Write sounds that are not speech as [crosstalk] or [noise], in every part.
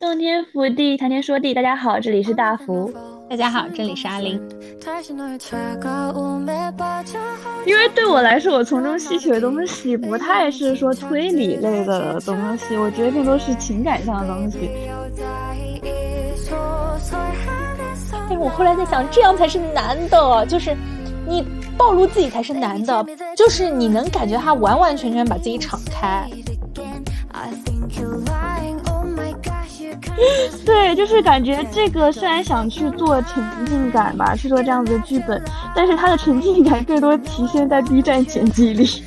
洞天福地，谈天说地。大家好，这里是大福。大家好，这里是阿林。因为对我来说，我从中吸取的东西不太是说推理类的东西，我觉得更多是情感上的东西。但是我后来在想，这样才是难的，就是你暴露自己才是难的，就是你能感觉他完完全全把自己敞开。[laughs] 对，就是感觉这个虽然想去做沉浸感吧，去做这样子的剧本，但是它的沉浸感更多体现在 B 站剪辑里。是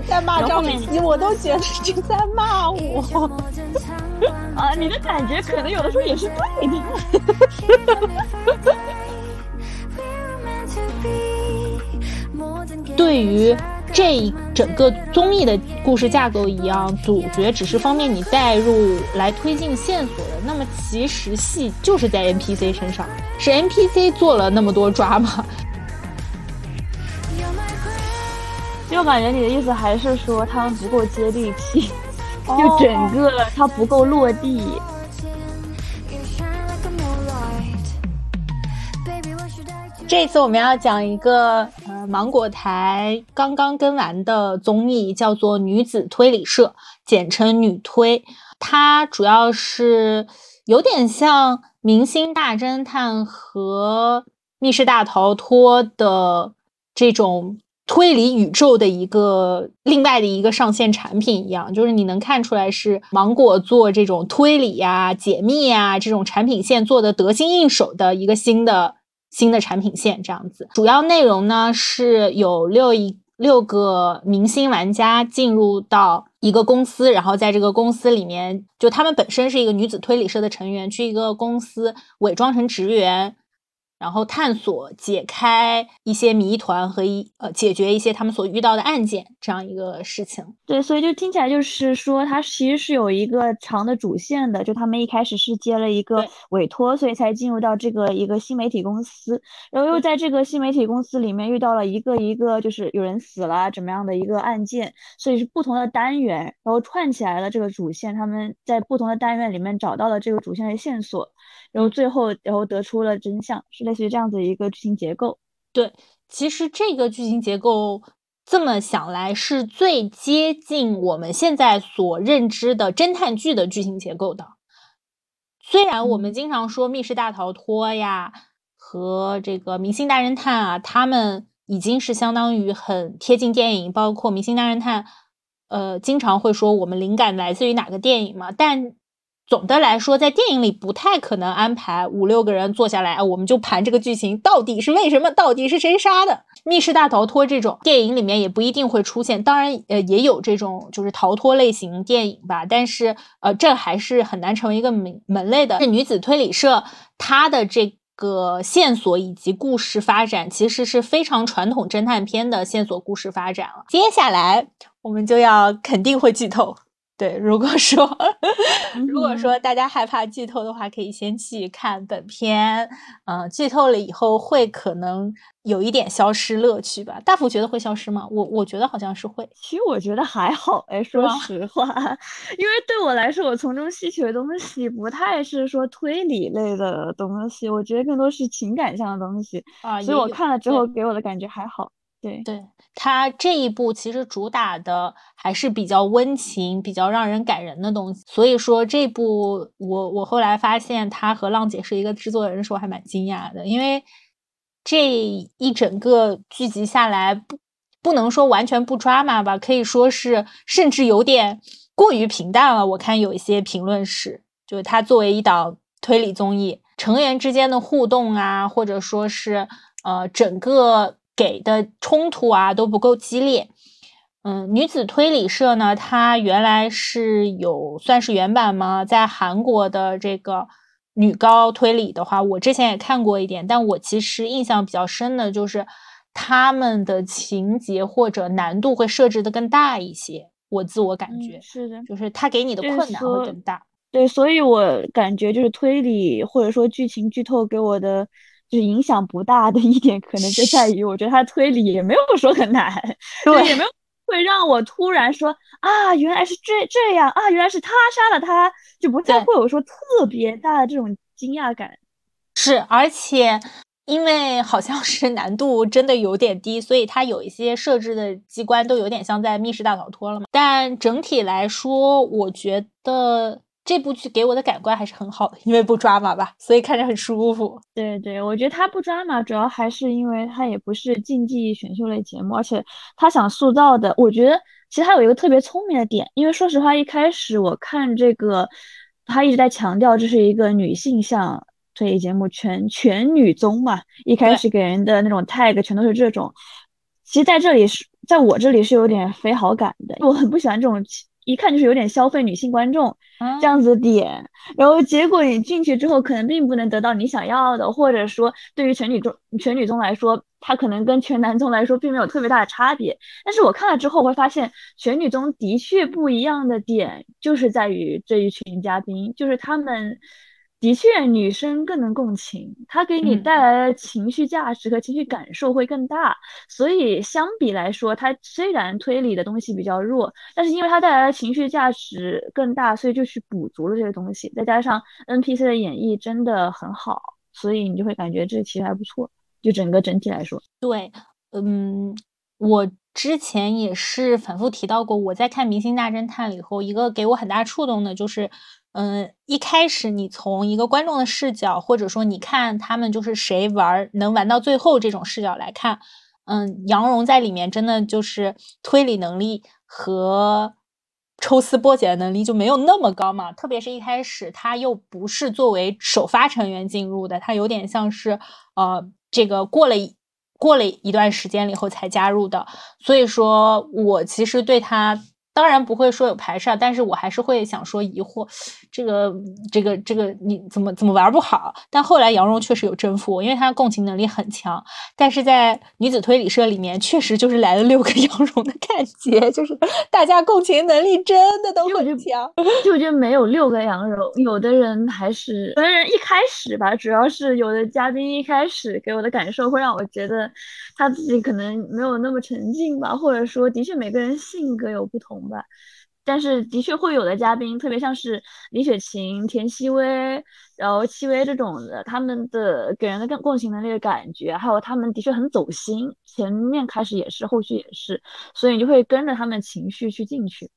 [laughs] 在骂张雨绮，我都觉得是在骂我。[laughs] 啊，你的感觉可能有的时候也是对的。对于。这整个综艺的故事架构一样，主角只是方便你带入来推进线索的。那么其实戏就是在 NPC 身上，是 NPC 做了那么多抓吗？[laughs] 就感觉你的意思还是说他们不够接地气，就整个它不够落地。这次我们要讲一个呃芒果台刚刚更完的综艺，叫做《女子推理社》，简称女推。它主要是有点像《明星大侦探》和《密室大逃脱》的这种推理宇宙的一个另外的一个上线产品一样，就是你能看出来是芒果做这种推理呀、解密呀这种产品线做的得心应手的一个新的。新的产品线这样子，主要内容呢是有六一六个明星玩家进入到一个公司，然后在这个公司里面，就他们本身是一个女子推理社的成员，去一个公司伪装成职员。然后探索、解开一些谜团和一呃解决一些他们所遇到的案件这样一个事情。对，所以就听起来就是说，它其实是有一个长的主线的。就他们一开始是接了一个委托，所以才进入到这个一个新媒体公司，然后又在这个新媒体公司里面遇到了一个一个就是有人死了怎么样的一个案件，所以是不同的单元，然后串起来了这个主线。他们在不同的单元里面找到了这个主线的线索。然后最后，然后得出了真相，是类似于这样子一个剧情结构。对，其实这个剧情结构这么想来，是最接近我们现在所认知的侦探剧的剧情结构的。虽然我们经常说《密室大逃脱》呀和这个《明星大侦探》啊，他们已经是相当于很贴近电影，包括《明星大侦探》，呃，经常会说我们灵感来自于哪个电影嘛，但。总的来说，在电影里不太可能安排五六个人坐下来，我们就盘这个剧情到底是为什么，到底是谁杀的。密室大逃脱这种电影里面也不一定会出现，当然，呃，也有这种就是逃脱类型电影吧，但是，呃，这还是很难成为一个门门类的。这女子推理社，它的这个线索以及故事发展，其实是非常传统侦探片的线索故事发展了。接下来我们就要肯定会剧透。对，如果说 [laughs] 如果说大家害怕剧透的话，可以先去看本片。嗯，剧透了以后会可能有一点消失乐趣吧？大福觉得会消失吗？我我觉得好像是会。其实我觉得还好，哎，说实话，因为对我来说，我从中吸取的东西不太是说推理类的东西，我觉得更多是情感上的东西啊。所以我看了之后，给我的感觉还好。对对，他这一部其实主打的还是比较温情、比较让人感人的东西。所以说这部我我后来发现他和浪姐是一个制作人的时候，还蛮惊讶的。因为这一整个剧集下来，不不能说完全不抓马吧，可以说是甚至有点过于平淡了。我看有一些评论是，就是它作为一档推理综艺，成员之间的互动啊，或者说是呃整个。给的冲突啊都不够激烈，嗯，女子推理社呢，它原来是有算是原版吗？在韩国的这个女高推理的话，我之前也看过一点，但我其实印象比较深的就是他们的情节或者难度会设置的更大一些，我自我感觉是的，就是他给你的困难会更大。对，所以我感觉就是推理或者说剧情剧透给我的。就是影响不大的一点，可能就在于我觉得他推理也没有说很难，对，也没有会让我突然说啊，原来是这这样啊，原来是他杀了他，就不再会有说特别大的这种惊讶感。是，而且因为好像是难度真的有点低，所以它有一些设置的机关都有点像在密室大逃脱了嘛。但整体来说，我觉得。这部剧给我的感官还是很好的，因为不抓马吧，所以看着很舒服。对对，我觉得他不抓马，主要还是因为他也不是竞技选秀类节目，而且他想塑造的，我觉得其实他有一个特别聪明的点，因为说实话，一开始我看这个，他一直在强调这是一个女性向推理节目，全全女综嘛，一开始给人的那种 tag 全都是这种，其实在这里是在我这里是有点非好感的，我很不喜欢这种。一看就是有点消费女性观众这样子的点，然后结果你进去之后，可能并不能得到你想要的，或者说对于全女中全女中来说，它可能跟全男中来说并没有特别大的差别。但是我看了之后会发现，全女中的确不一样的点就是在于这一群嘉宾，就是他们。的确，女生更能共情，她给你带来的情绪价值和情绪感受会更大。所以相比来说，它虽然推理的东西比较弱，但是因为它带来的情绪价值更大，所以就去补足了这些东西。再加上 NPC 的演绎真的很好，所以你就会感觉这其实还不错。就整个整体来说，对，嗯，我之前也是反复提到过，我在看《明星大侦探》以后，一个给我很大触动的就是。嗯，一开始你从一个观众的视角，或者说你看他们就是谁玩能玩到最后这种视角来看，嗯，杨蓉在里面真的就是推理能力和抽丝剥茧的能力就没有那么高嘛。特别是一开始他又不是作为首发成员进入的，他有点像是呃这个过了过了一段时间以后才加入的。所以说我其实对他。当然不会说有排斥，但是我还是会想说疑惑，这个这个这个你怎么怎么玩不好？但后来杨蓉确实有征服我，因为她共情能力很强。但是在女子推理社里面，确实就是来了六个 [laughs] 杨蓉的感觉，就是大家共情能力真的都很强。[laughs] 就觉得没有六个杨蓉，有的人还是有的人一开始吧，主要是有的嘉宾一开始给我的感受会让我觉得他自己可能没有那么沉浸吧，或者说的确每个人性格有不同。吧，但是的确会有的嘉宾，特别像是李雪琴、田曦薇，然后戚薇这种的，他们的给人的更共情能力的感觉，还有他们的确很走心，前面开始也是，后续也是，所以你就会跟着他们情绪去进去。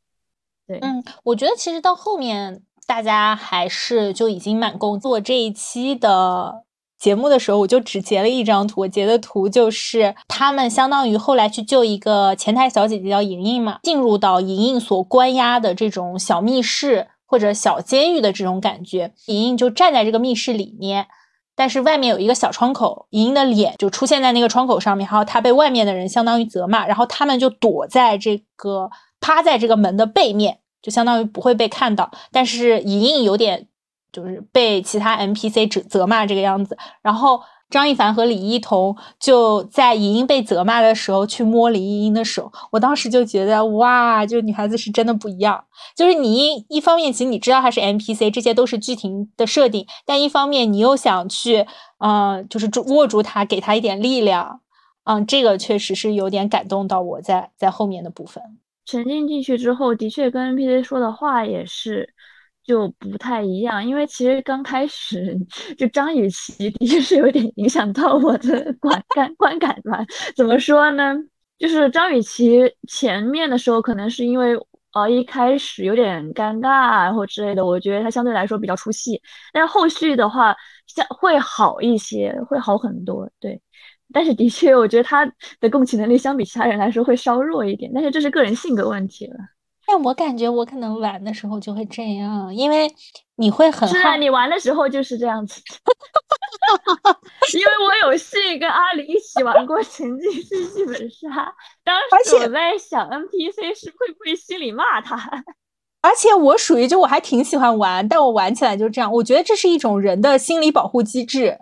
对，嗯，我觉得其实到后面大家还是就已经满工做这一期的。节目的时候，我就只截了一张图。我截的图就是他们相当于后来去救一个前台小姐姐叫莹莹嘛，进入到莹莹所关押的这种小密室或者小监狱的这种感觉。莹莹就站在这个密室里面，但是外面有一个小窗口，莹莹的脸就出现在那个窗口上面，然后她被外面的人相当于责骂，然后他们就躲在这个趴在这个门的背面，就相当于不会被看到。但是莹莹有点。就是被其他 NPC 指责骂这个样子，然后张一凡和李一桐就在莹莹被责骂的时候去摸林依依的手，我当时就觉得哇，就女孩子是真的不一样。就是你一一方面其实你知道她是 NPC，这些都是剧情的设定，但一方面你又想去，嗯，就是握住她，给她一点力量，嗯，这个确实是有点感动到我在在后面的部分沉浸进去之后，的确跟 NPC 说的话也是。就不太一样，因为其实刚开始 [laughs] 就张雨绮的确是有点影响到我的 [laughs] 观感观感吧。怎么说呢？就是张雨绮前面的时候，可能是因为呃一开始有点尴尬或之类的，我觉得她相对来说比较出戏。但是后续的话，像会好一些，会好很多。对，但是的确，我觉得她的共情能力相比其他人来说会稍弱一点，但是这是个人性格问题了。但我感觉我可能玩的时候就会这样，因为你会很是啊，你玩的时候就是这样子。[laughs] 因为我有幸跟阿里一起玩过沉浸式剧本杀，当时我在想 NPC 是会不会心里骂他。[laughs] 而且我属于就我还挺喜欢玩，但我玩起来就这样。我觉得这是一种人的心理保护机制，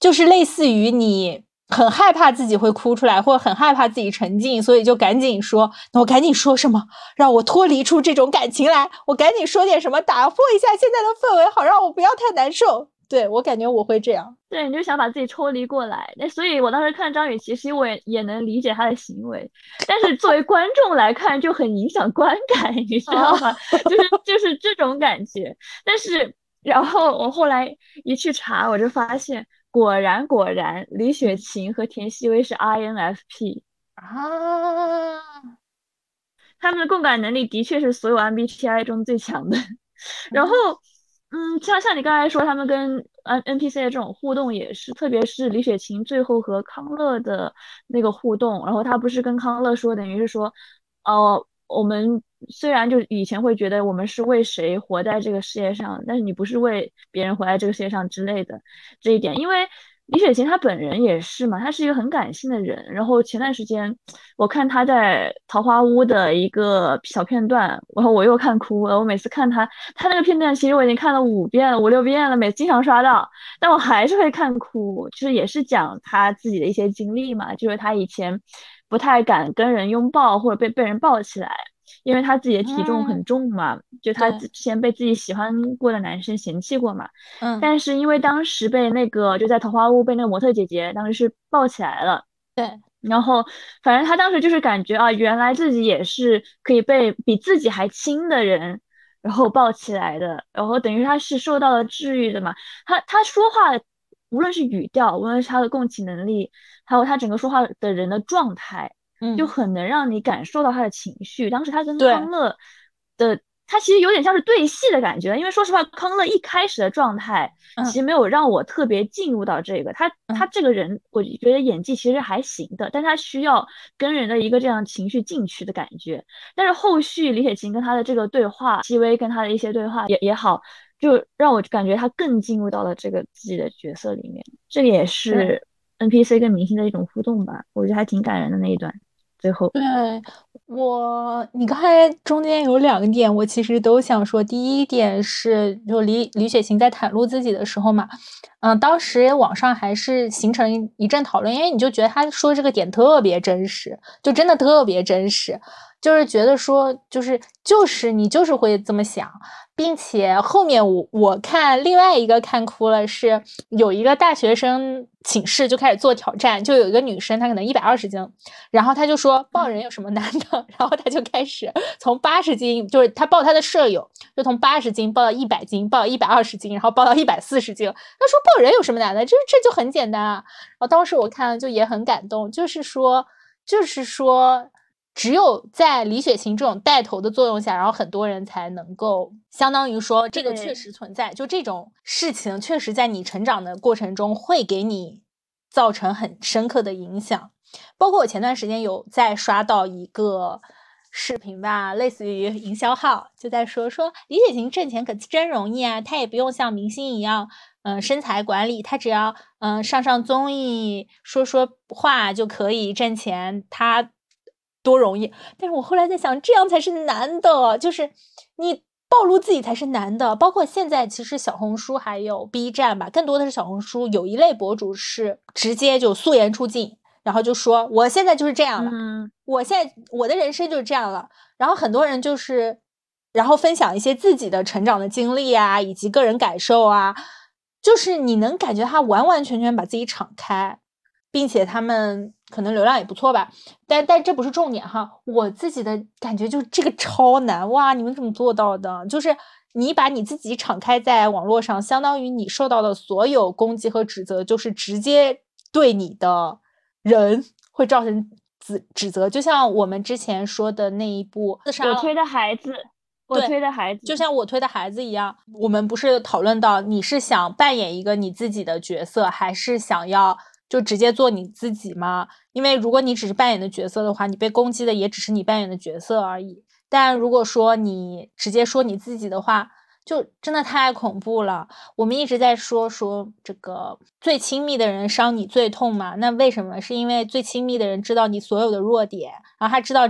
就是类似于你。很害怕自己会哭出来，或者很害怕自己沉浸，所以就赶紧说，那我赶紧说什么，让我脱离出这种感情来。我赶紧说点什么，打破一下现在的氛围，好让我不要太难受。对我感觉我会这样。对，你就想把自己抽离过来。那所以，我当时看张雨绮，其实我也也能理解她的行为，但是作为观众来看就很影响观感，你知道吗？就是就是这种感觉。但是，然后我后来一去查，我就发现，果然果然，李雪琴和田曦薇是 INFP 啊，[laughs] 他们的共感能力的确是所有 MBTI 中最强的。[laughs] 然后。嗯，像像你刚才说，他们跟 N N P C 的这种互动也是，特别是李雪琴最后和康乐的那个互动，然后他不是跟康乐说，等于是说，哦，我们虽然就以前会觉得我们是为谁活在这个世界上，但是你不是为别人活在这个世界上之类的这一点，因为。李雪琴她本人也是嘛，她是一个很感性的人。然后前段时间我看她在《桃花坞》的一个小片段，然后我又看哭了。我每次看她，她那个片段其实我已经看了五遍，五六遍了，每次经常刷到，但我还是会看哭。就是也是讲她自己的一些经历嘛，就是她以前不太敢跟人拥抱或者被被人抱起来。因为他自己的体重很重嘛，就他之前被自己喜欢过的男生嫌弃过嘛，嗯，但是因为当时被那个就在桃花坞被那个模特姐姐当时是抱起来了，对，然后反正他当时就是感觉啊，原来自己也是可以被比自己还轻的人然后抱起来的，然后等于他是受到了治愈的嘛，他他说话无论是语调，无论是他的共情能力，还有他整个说话的人的状态。就很能让你感受到他的情绪。当时他跟康乐的，他其实有点像是对戏的感觉。因为说实话，康乐一开始的状态其实没有让我特别进入到这个。他他这个人，我觉得演技其实还行的，但他需要跟人的一个这样情绪进去的感觉。但是后续李雪琴跟他的这个对话，戚薇跟他的一些对话也也好，就让我感觉他更进入到了这个自己的角色里面。这个也是 NPC 跟明星的一种互动吧，我觉得还挺感人的那一段。最后，对我，你刚才中间有两个点，我其实都想说。第一点是，就李李雪琴在袒露自己的时候嘛，嗯，当时网上还是形成一阵讨论，因为你就觉得他说这个点特别真实，就真的特别真实，就是觉得说，就是就是你就是会这么想。并且后面我我看另外一个看哭了，是有一个大学生寝室就开始做挑战，就有一个女生她可能一百二十斤，然后她就说抱人有什么难的，[laughs] 然后她就开始从八十斤，就是她抱她的舍友，就从八十斤抱到一百斤，抱到一百二十斤，然后抱到一百四十斤。她说抱人有什么难的？就是这就很简单啊。然后当时我看了就也很感动，就是说就是说。只有在李雪琴这种带头的作用下，然后很多人才能够相当于说这个确实存在。就这种事情，确实在你成长的过程中会给你造成很深刻的影响。包括我前段时间有在刷到一个视频吧，类似于营销号，就在说说李雪琴挣钱可真容易啊，她也不用像明星一样，嗯，身材管理，她只要嗯上上综艺说说话就可以挣钱，她。多容易，但是我后来在想，这样才是难的，就是你暴露自己才是难的。包括现在，其实小红书还有 B 站吧，更多的是小红书有一类博主是直接就素颜出镜，然后就说我现在就是这样了，我现在我的人生就是这样了。然后很多人就是，然后分享一些自己的成长的经历啊，以及个人感受啊，就是你能感觉他完完全全把自己敞开。并且他们可能流量也不错吧，但但这不是重点哈。我自己的感觉就是这个超难哇！你们怎么做到的？就是你把你自己敞开在网络上，相当于你受到的所有攻击和指责，就是直接对你的人会造成指指责。就像我们之前说的那一部自杀，我推的孩子，我推的孩子，就像我推的孩子一样。我们不是讨论到你是想扮演一个你自己的角色，还是想要？就直接做你自己吗？因为如果你只是扮演的角色的话，你被攻击的也只是你扮演的角色而已。但如果说你直接说你自己的话，就真的太恐怖了。我们一直在说说这个最亲密的人伤你最痛嘛？那为什么？是因为最亲密的人知道你所有的弱点，然后他知道。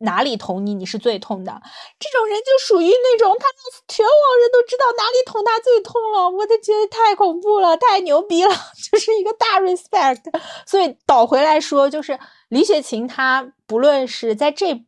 哪里捅你，你是最痛的。这种人就属于那种，他全网人都知道哪里捅他最痛了。我都觉得太恐怖了，太牛逼了，[laughs] 就是一个大 respect。所以倒回来说，就是李雪琴，她不论是在这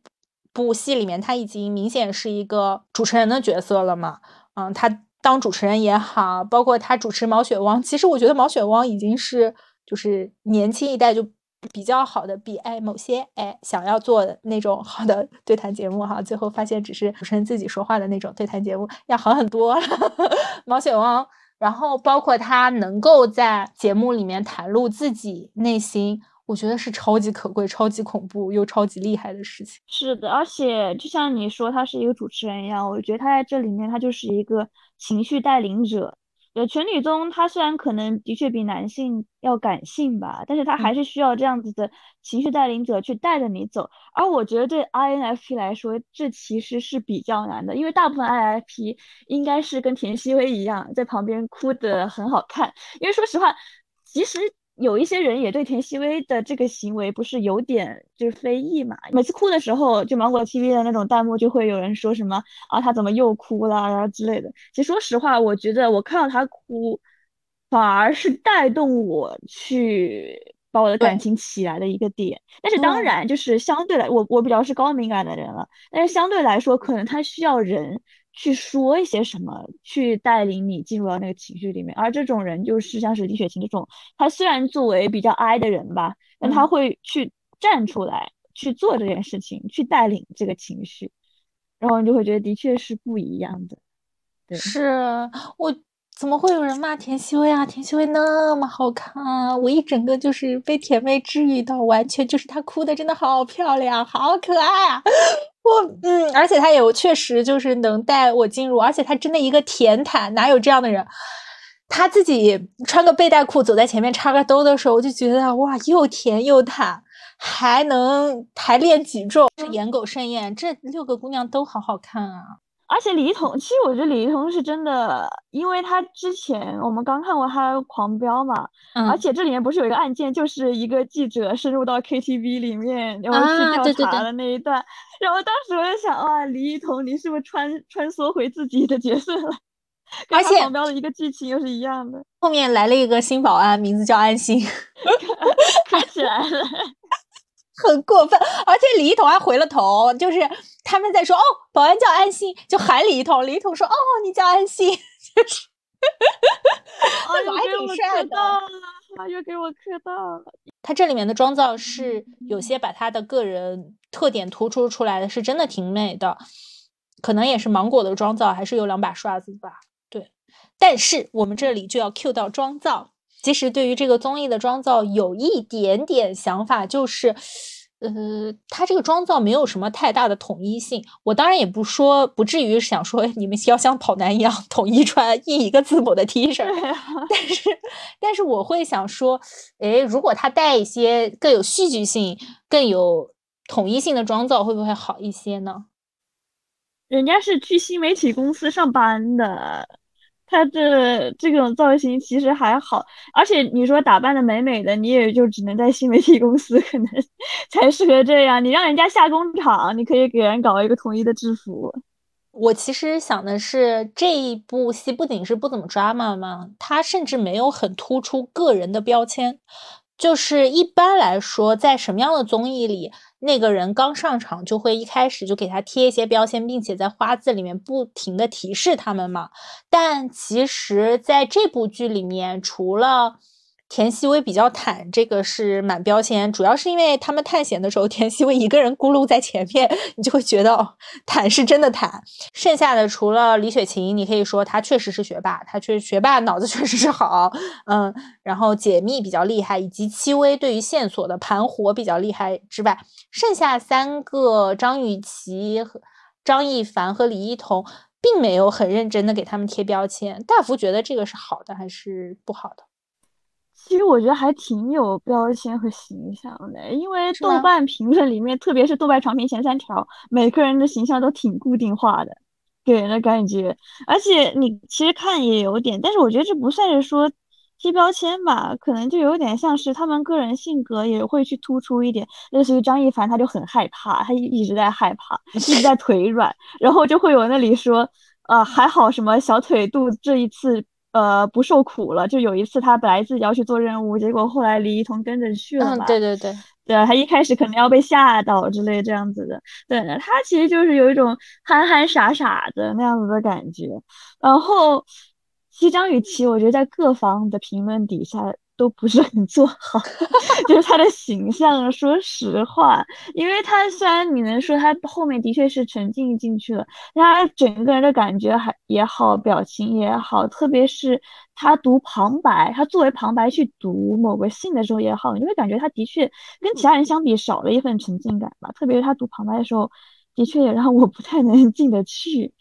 部戏里面，她已经明显是一个主持人的角色了嘛。嗯，她。当主持人也好，包括她主持《毛血旺》，其实我觉得《毛血旺》已经是就是年轻一代就比较好的，比哎某些哎想要做的那种好的 [laughs] 对谈节目哈，最后发现只是主持人自己说话的那种对谈节目要好很多。[laughs] 毛血旺，然后包括他能够在节目里面袒露自己内心。我觉得是超级可贵、超级恐怖又超级厉害的事情。是的，而且就像你说，他是一个主持人一样，我觉得他在这里面，他就是一个情绪带领者。呃，全女中，她虽然可能的确比男性要感性吧，但是她还是需要这样子的情绪带领者去带着你走。而我觉得对 INFP 来说，这其实是比较难的，因为大部分 INFP 应该是跟田曦薇一样，在旁边哭的很好看。因为说实话，其实。有一些人也对田曦薇的这个行为不是有点就是非议嘛？每次哭的时候，就芒果 TV 的那种弹幕就会有人说什么啊，他怎么又哭了然后之类的。其实说实话，我觉得我看到他哭，反而是带动我去把我的感情起来的一个点。但是当然，就是相对来，我我比较是高敏感的人了，但是相对来说，可能他需要人。去说一些什么，去带领你进入到那个情绪里面，而这种人就是像是李雪琴这种，他虽然作为比较 I 的人吧，但他会去站出来去做这件事情，去带领这个情绪，然后你就会觉得的确是不一样的。是我怎么会有人骂田曦薇啊？田曦薇那么好看啊，我一整个就是被甜妹治愈到，完全就是她哭的真的好漂亮，好可爱啊！我嗯，而且他也确实就是能带我进入，而且他真的一个甜毯，哪有这样的人？他自己穿个背带裤走在前面插个兜的时候，我就觉得哇，又甜又毯，还能还练举重，是颜狗盛宴，这六个姑娘都好好看啊。而且李一桐，其实我觉得李一桐是真的，因为他之前我们刚看过他《狂飙》嘛，而且这里面不是有一个案件，就是一个记者深入到 KTV 里面，然后去调查的那一段，然后当时我就想，哇，李一桐，你是不是穿穿梭回自己的角色了？[laughs] 而且《狂飙》的一个剧情又是一样的，后面来了一个新保安，名字叫安心，[laughs] 看起来了。很过分，而且李一桐还回了头，就是他们在说哦，保安叫安心，就喊李一桐，李一桐说哦，你叫安心，[laughs] 就是，哎呦，给我磕到了，哎呦，给我磕到了。他这里面的妆造是有些把他的个人特点突出出来的，是真的挺美的，可能也是芒果的妆造还是有两把刷子吧，对。但是我们这里就要 Q 到妆造。其实对于这个综艺的妆造有一点点想法，就是，呃，它这个妆造没有什么太大的统一性。我当然也不说，不至于想说 [laughs] 你们要像跑男一样统一穿一一个字母的 T 恤，但是，但是我会想说，诶，如果他带一些更有戏剧性、更有统一性的妆造，会不会好一些呢？人家是去新媒体公司上班的。他这这种造型其实还好，而且你说打扮的美美的，你也就只能在新媒体公司可能 [laughs] 才适合这样。你让人家下工厂，你可以给人搞一个统一的制服。我其实想的是，这一部戏不仅是不怎么抓马嘛，它甚至没有很突出个人的标签。就是一般来说，在什么样的综艺里？那个人刚上场就会一开始就给他贴一些标签，并且在花字里面不停的提示他们嘛。但其实在这部剧里面，除了。田曦薇比较坦，这个是满标签，主要是因为他们探险的时候，田曦薇一个人咕噜在前面，[laughs] 你就会觉得哦坦是真的坦。剩下的除了李雪琴，你可以说她确实是学霸，她确学霸脑子确实是好，嗯，然后解密比较厉害，以及戚薇对于线索的盘活比较厉害之外，剩下三个张雨绮、和张艺凡和李一桐，并没有很认真的给他们贴标签。大福觉得这个是好的还是不好的？其实我觉得还挺有标签和形象的，因为豆瓣评论里面，特别是豆瓣长评前三条，每个人的形象都挺固定化的，给人的感觉。而且你其实看也有点，但是我觉得这不算是说贴标签吧，可能就有点像是他们个人性格也会去突出一点。类似于张一凡，他就很害怕，他一直在害怕，一直在腿软，然后就会有那里说，啊还好什么小腿肚这一次。呃不受苦了。就有一次他本来自己要去做任务，结果后来李一桐跟着去了嘛。对对对，对他一开始可能要被吓到之类这样子的。对，他其实就是有一种憨憨傻傻的那样子的感觉。然后，其实张雨绮，我觉得在各方的评论底下。都不是很做好，[laughs] 就是他的形象。说实话，因为他虽然你能说他后面的确是沉浸进去了，他整个人的感觉还也好，表情也好，特别是他读旁白，他作为旁白去读某个信的时候也好，你会感觉他的确跟其他人相比少了一份沉浸感吧。特别是他读旁白的时候，的确也让我不太能进得去。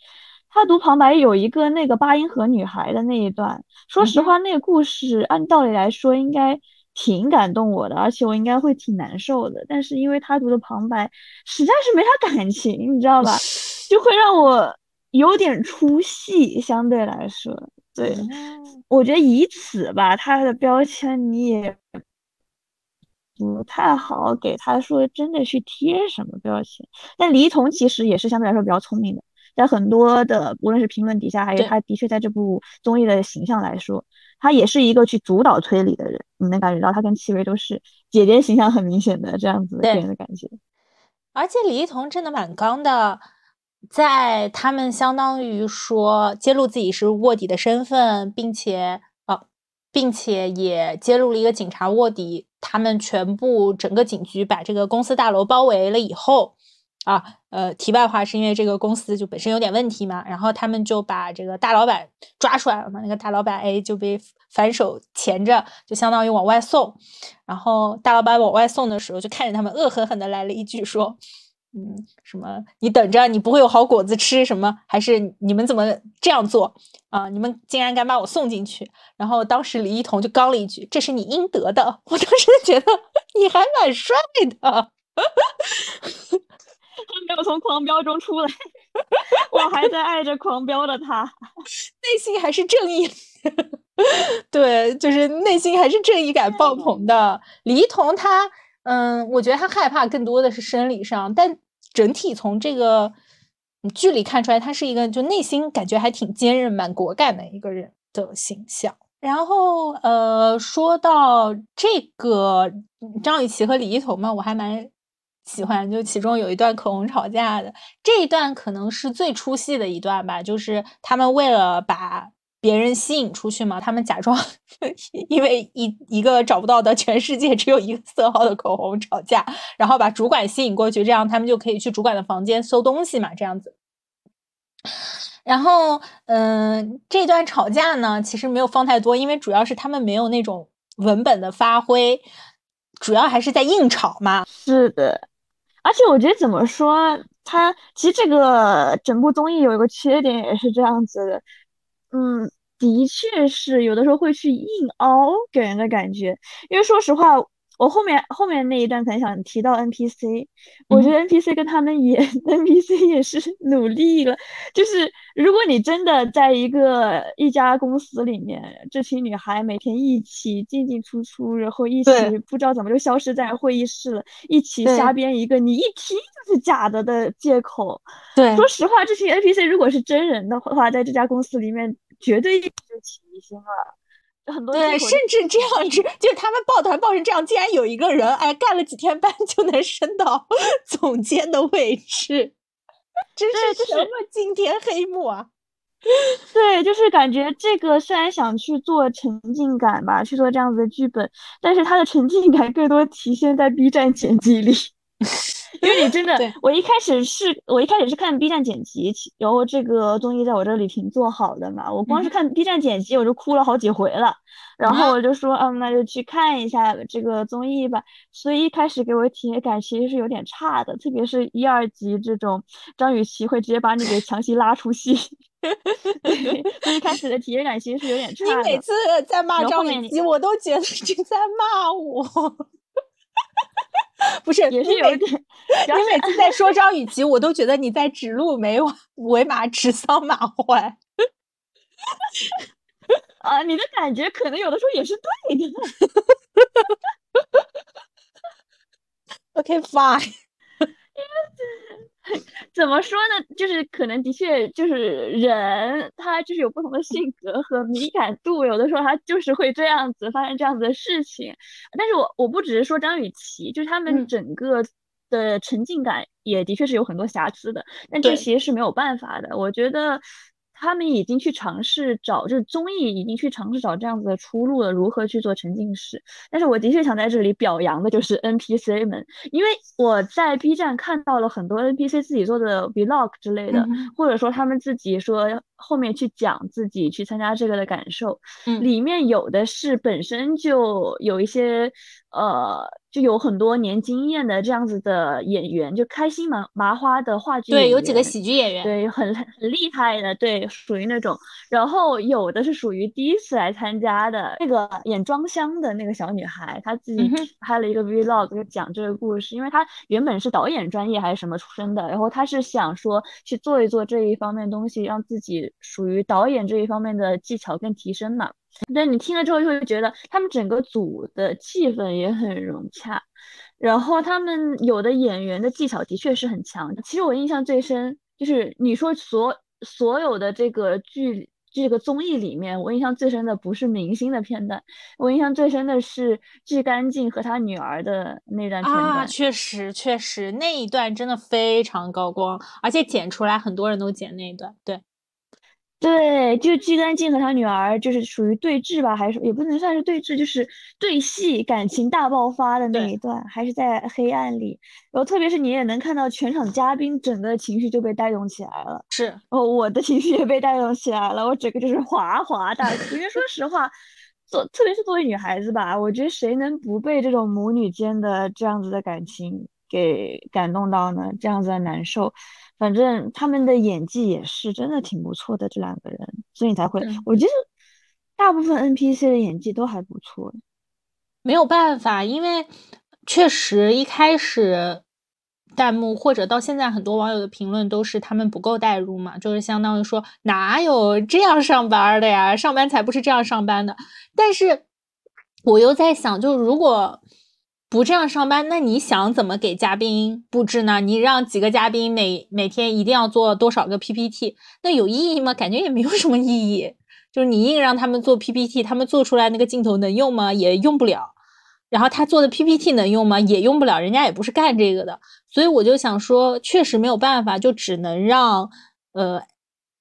他读旁白有一个那个八音盒女孩的那一段，说实话，那个故事按道理来说应该挺感动我的，而且我应该会挺难受的。但是因为他读的旁白实在是没啥感情，你知道吧？就会让我有点出戏。相对来说，对，我觉得以此吧，他的标签你也不太好给他说真的去贴什么标签。但李一桐其实也是相对来说比较聪明的。在很多的无论是评论底下，还是他的确在这部综艺的形象来说，他也是一个去主导推理的人。你能感觉到他跟戚薇都是姐姐形象很明显的这样子给人的感觉。而且李一桐真的蛮刚的，在他们相当于说揭露自己是卧底的身份，并且啊，并且也揭露了一个警察卧底，他们全部整个警局把这个公司大楼包围了以后。啊，呃，题外话是因为这个公司就本身有点问题嘛，然后他们就把这个大老板抓出来了嘛，那个大老板 A 就被反手钳着，就相当于往外送，然后大老板往外送的时候，就看着他们恶狠狠的来了一句说，嗯，什么你等着，你不会有好果子吃，什么还是你们怎么这样做啊？你们竟然敢把我送进去？然后当时李一桐就刚了一句，这是你应得的。我当时觉得 [laughs] 你还蛮帅的。他 [laughs] 没有从狂飙中出来，[laughs] 我还在爱着狂飙的他，[laughs] 内心还是正义，对，就是内心还是正义感爆棚的。李一桐他，嗯，我觉得他害怕更多的是生理上，但整体从这个剧里看出来，他是一个就内心感觉还挺坚韧、蛮果敢的一个人的形象。然后，呃，说到这个张雨绮和李一桐嘛，我还蛮。喜欢就其中有一段口红吵架的这一段可能是最出戏的一段吧，就是他们为了把别人吸引出去嘛，他们假装 [laughs] 因为一一个找不到的全世界只有一个色号的口红吵架，然后把主管吸引过去，这样他们就可以去主管的房间搜东西嘛，这样子。然后，嗯，这段吵架呢，其实没有放太多，因为主要是他们没有那种文本的发挥，主要还是在硬吵嘛。是的。而且我觉得怎么说，他其实这个整部综艺有一个缺点也是这样子的，嗯，的确是有的时候会去硬凹给人的感觉，因为说实话。我后面后面那一段很想提到 NPC，我觉得 NPC 跟他们也 [laughs] NPC 也是努力了。就是如果你真的在一个一家公司里面，这群女孩每天一起进进出出，然后一起不知道怎么就消失在会议室了，一起瞎编一个你一听就是假的的借口。对，说实话，这群 NPC 如果是真人的话，在这家公司里面绝对就起疑心了。很多对，甚至这样子，就是他们抱团抱成这样，竟然有一个人，哎，干了几天班就能升到 [laughs] 总监的位置，这是什么惊天黑幕啊？[laughs] 对，就是感觉这个虽然想去做沉浸感吧，去做这样子的剧本，但是它的沉浸感更多体现在 B 站剪辑里。[laughs] 因为你真的，我一开始是我一开始是看 B 站剪辑，然后这个综艺在我这里挺做好的嘛，我光是看 B 站剪辑我就哭了好几回了，然后我就说，嗯，那就去看一下这个综艺吧。所以一开始给我体验感其实是有点差的，特别是一二集这种张雨绮会直接把你给强行拉出戏，[laughs] 一开始的体验感其实是有点差的。你每次在骂张雨绮，我都觉得你在骂我。[laughs] 不是，也是有一点。[laughs] 你每次在说张雨绮，我都觉得你在指鹿为为马，指桑骂槐。[laughs] 啊，你的感觉可能有的时候也是对的。OK，fine。[laughs] 怎么说呢？就是可能的确就是人，他就是有不同的性格和敏感度，有的时候他就是会这样子发生这样子的事情。但是我我不只是说张雨绮，就是他们整个的沉浸感也的确是有很多瑕疵的，但这其实是没有办法的。我觉得。他们已经去尝试找，就是综艺已经去尝试找这样子的出路了，如何去做沉浸式？但是我的确想在这里表扬的就是 NPC 们，因为我在 B 站看到了很多 NPC 自己做的 Vlog 之类的，或者说他们自己说后面去讲自己去参加这个的感受，里面有的是本身就有一些呃。就有很多年经验的这样子的演员，就开心麻麻花的话剧对，有几个喜剧演员，对，很很厉害的，对，属于那种。然后有的是属于第一次来参加的，那个演庄香的那个小女孩，她自己拍了一个 vlog 就讲这个故事，因为她原本是导演专业还是什么出身的，然后她是想说去做一做这一方面东西，让自己属于导演这一方面的技巧更提升嘛。但你听了之后就会觉得他们整个组的气氛也很融洽，然后他们有的演员的技巧的确是很强。其实我印象最深就是你说所所有的这个剧这个综艺里面，我印象最深的不是明星的片段，我印象最深的是季干净和他女儿的那段片段。啊，确实确实那一段真的非常高光，而且剪出来很多人都剪那一段，对。对，就季干净和他女儿就是属于对峙吧，还是也不能算是对峙，就是对戏，感情大爆发的那一段，还是在黑暗里。然后特别是你也能看到全场嘉宾整个情绪就被带动起来了，是。哦，我的情绪也被带动起来了，我整个就是哗哗大哭。因为说实话，做特别是作为女孩子吧，我觉得谁能不被这种母女间的这样子的感情给感动到呢？这样子的难受。反正他们的演技也是真的挺不错的，这两个人，所以才会。我觉得大部分 NPC 的演技都还不错。没有办法，因为确实一开始弹幕或者到现在很多网友的评论都是他们不够代入嘛，就是相当于说哪有这样上班的呀？上班才不是这样上班的。但是我又在想，就如果。不这样上班，那你想怎么给嘉宾布置呢？你让几个嘉宾每每天一定要做多少个 PPT？那有意义吗？感觉也没有什么意义。就是你硬让他们做 PPT，他们做出来那个镜头能用吗？也用不了。然后他做的 PPT 能用吗？也用不了。人家也不是干这个的，所以我就想说，确实没有办法，就只能让呃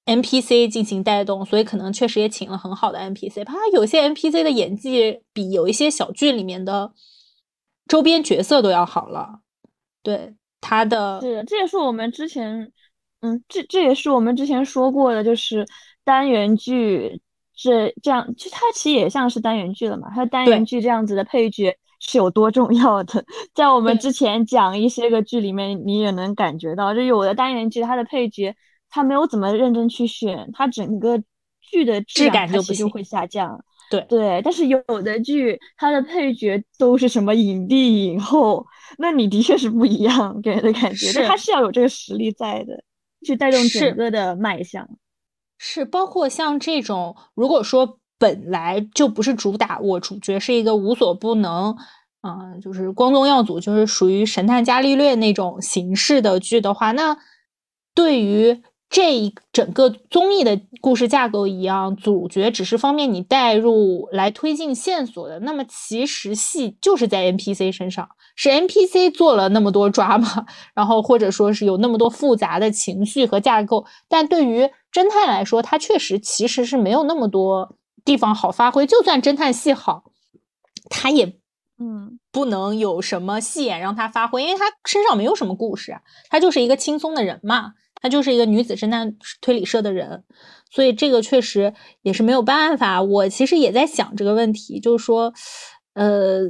NPC 进行带动。所以可能确实也请了很好的 NPC。他有些 NPC 的演技比有一些小剧里面的。周边角色都要好了，对他的是，这也是我们之前，嗯，这这也是我们之前说过的，就是单元剧这这样，就它其实也像是单元剧了嘛。它单元剧这样子的配角是有多重要的，在我们之前讲一些个剧里面，你也能感觉到，就有的单元剧它的配角他没有怎么认真去选，它整个剧的质感就不就会下降。对对，但是有的剧它的配角都是什么影帝影后，那你的确是不一样给人的感觉，他是要有这个实力在的，去带动整个的卖相。是，包括像这种，如果说本来就不是主打，我主角是一个无所不能，嗯，就是光宗耀祖，就是属于神探伽利略那种形式的剧的话，那对于。这一整个综艺的故事架构一样，主角只是方便你带入来推进线索的。那么其实戏就是在 NPC 身上，是 NPC 做了那么多抓嘛，然后或者说是有那么多复杂的情绪和架构。但对于侦探来说，他确实其实是没有那么多地方好发挥。就算侦探戏好，他也嗯不能有什么戏眼让他发挥，因为他身上没有什么故事，他就是一个轻松的人嘛。他就是一个女子侦探推理社的人，所以这个确实也是没有办法。我其实也在想这个问题，就是说，呃，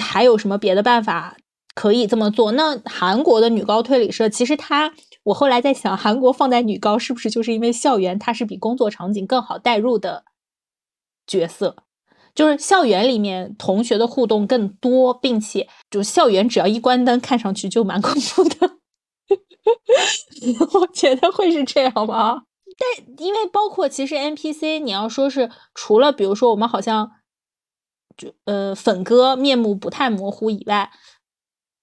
还有什么别的办法可以这么做？那韩国的女高推理社，其实她，我后来在想，韩国放在女高是不是就是因为校园它是比工作场景更好带入的角色？就是校园里面同学的互动更多，并且就校园只要一关灯，看上去就蛮恐怖的。[laughs] 我觉得会是这样吧，但因为包括其实 NPC，你要说是除了比如说我们好像就呃粉哥面目不太模糊以外，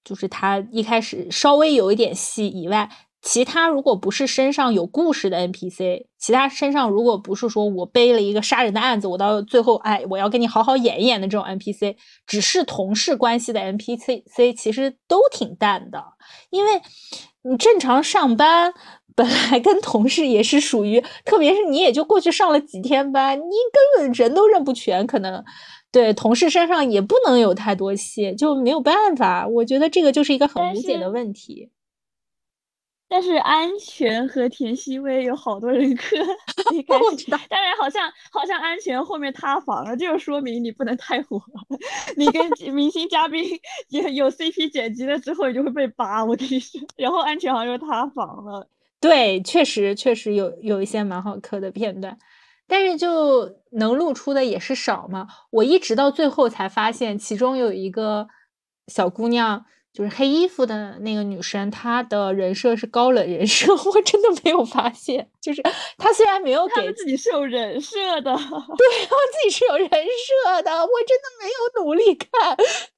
就是他一开始稍微有一点戏以外。其他如果不是身上有故事的 NPC，其他身上如果不是说我背了一个杀人的案子，我到最后哎，我要跟你好好演一演的这种 NPC，只是同事关系的 NPC，其实都挺淡的。因为你正常上班，本来跟同事也是属于，特别是你也就过去上了几天班，你根本人都认不全，可能对同事身上也不能有太多戏，就没有办法。我觉得这个就是一个很无解的问题。但是安全和田曦薇有好多人磕，一开始，当然好像好像安全后面塌房了，就说明你不能太火，你跟明星嘉宾也有 CP 剪辑了之后，你就会被扒。我跟你说，然后安全好像又塌房了。对，确实确实有有一些蛮好磕的片段，但是就能露出的也是少嘛。我一直到最后才发现，其中有一个小姑娘。就是黑衣服的那个女生，她的人设是高冷人设，[laughs] 我真的没有发现。就是她虽然没有给自己是有人设的，对，她自己是有人设的，我真的没有努力看，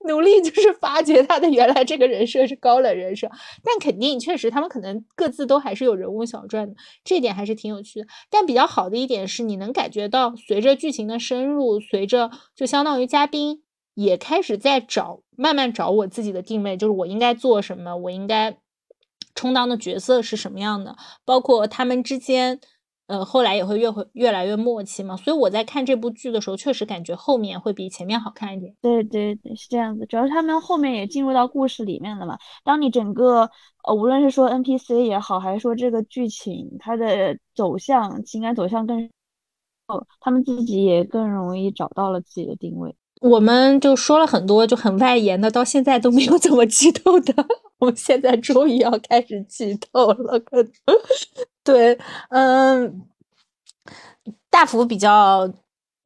努力就是发掘她的原来这个人设是高冷人设。但肯定确实，他们可能各自都还是有人物小传的，这点还是挺有趣的。但比较好的一点是，你能感觉到随着剧情的深入，随着就相当于嘉宾。也开始在找，慢慢找我自己的定位，就是我应该做什么，我应该充当的角色是什么样的，包括他们之间，呃，后来也会越会越来越默契嘛。所以我在看这部剧的时候，确实感觉后面会比前面好看一点。对对对，是这样子。主要是他们后面也进入到故事里面了嘛。当你整个呃，无论是说 NPC 也好，还是说这个剧情它的走向、情感走向更，哦，他们自己也更容易找到了自己的定位。我们就说了很多就很外延的，到现在都没有怎么剧透的。我们现在终于要开始剧透了，可能对，嗯，大福比较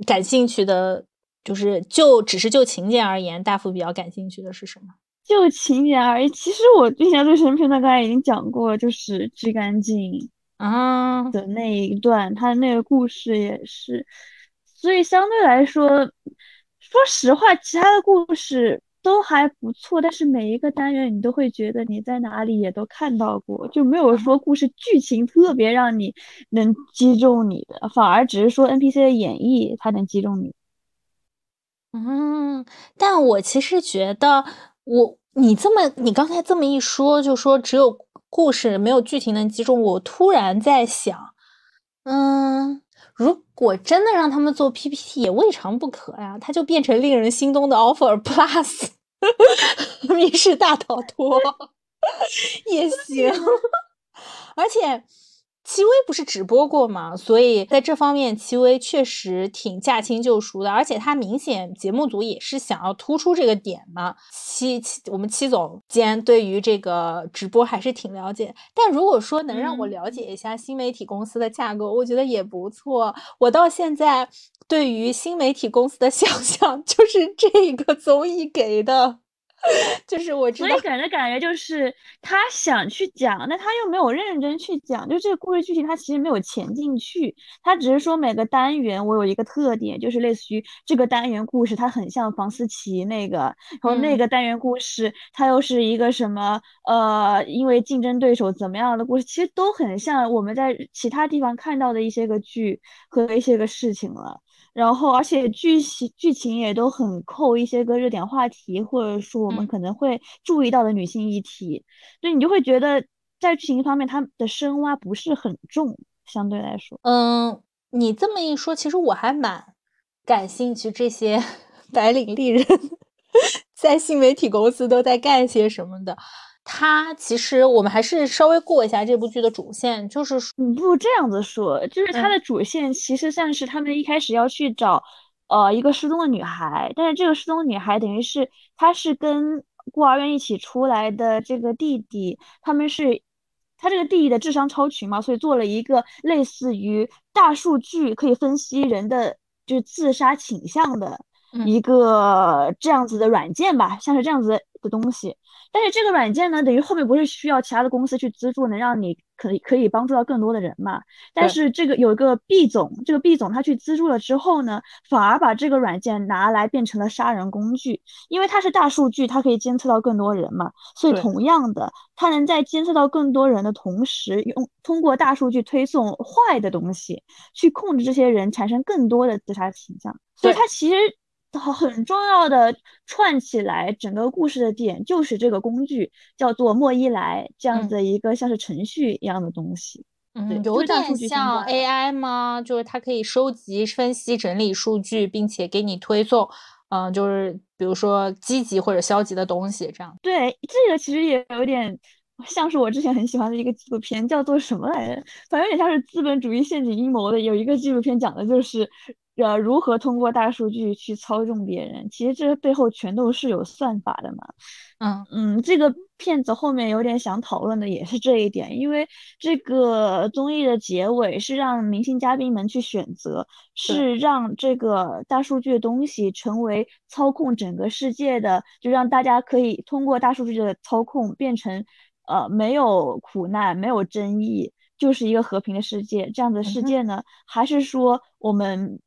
感兴趣的，就是就只是就情节而言，大福比较感兴趣的是什么？就情节而言，其实我印象最深片段刚才已经讲过，就是《知干净》啊的那一段，他的那个故事也是，所以相对来说。说实话，其他的故事都还不错，但是每一个单元你都会觉得你在哪里也都看到过，就没有说故事剧情特别让你能击中你的，反而只是说 NPC 的演绎它能击中你。嗯，但我其实觉得，我你这么你刚才这么一说，就说只有故事没有剧情能击中我，突然在想，嗯。如果真的让他们做 PPT 也未尝不可呀，它就变成令人心动的 Offer Plus，[laughs] 密室大逃脱 [laughs] 也行，[laughs] 而且。戚薇不是直播过吗？所以在这方面，戚薇确实挺驾轻就熟的，而且他明显节目组也是想要突出这个点嘛。戚戚，我们戚总监对于这个直播还是挺了解。但如果说能让我了解一下新媒体公司的架构，我觉得也不错。我到现在对于新媒体公司的 [laughs] 想象就是这个综艺给的。[laughs] 就是我，所以给人的感觉就是他想去讲，但他又没有认真去讲。就这个故事剧情，他其实没有潜进去，他只是说每个单元我有一个特点，就是类似于这个单元故事，它很像房思琪那个，然后那个单元故事它又是一个什么呃，因为竞争对手怎么样的故事，其实都很像我们在其他地方看到的一些个剧和一些个事情了。然后，而且剧情剧情也都很扣一些个热点话题，或者说我们可能会注意到的女性议题，所以你就会觉得在剧情方面它的深挖不是很重，相对来说。嗯，你这么一说，其实我还蛮感兴趣这些 [laughs] 白领丽人 [laughs] 在新媒体公司都在干些什么的。它其实我们还是稍微过一下这部剧的主线，就是你不如这样子说，就是它的主线其实像是他们一开始要去找，呃，一个失踪的女孩，但是这个失踪女孩等于是她是跟孤儿院一起出来的这个弟弟，他们是他这个弟弟的智商超群嘛，所以做了一个类似于大数据可以分析人的就是自杀倾向的。一个这样子的软件吧，像是这样子的东西。但是这个软件呢，等于后面不是需要其他的公司去资助，能让你可以可以帮助到更多的人嘛？但是这个有一个毕总，这个毕总他去资助了之后呢，反而把这个软件拿来变成了杀人工具，因为它是大数据，它可以监测到更多人嘛。所以同样的，它能在监测到更多人的同时，用通过大数据推送坏的东西，去控制这些人产生更多的自杀倾向。所以它其实。很重要的串起来整个故事的点就是这个工具，叫做莫伊莱这样的一个像是程序一样的东西。嗯，有点像 AI 吗？就是它可以收集、分析、整理数据，并且给你推送，嗯，就是比如说积极或者消极的东西这样。对，这个其实也有点像是我之前很喜欢的一个纪录片，叫做什么来着？反正有点像是资本主义陷阱阴谋的，有一个纪录片讲的就是。呃，如何通过大数据去操纵别人？其实这背后全都是有算法的嘛。嗯嗯，这个片子后面有点想讨论的也是这一点，因为这个综艺的结尾是让明星嘉宾们去选择，是让这个大数据的东西成为操控整个世界的，就让大家可以通过大数据的操控变成呃没有苦难、没有争议，就是一个和平的世界。这样的世界呢，还是说我们？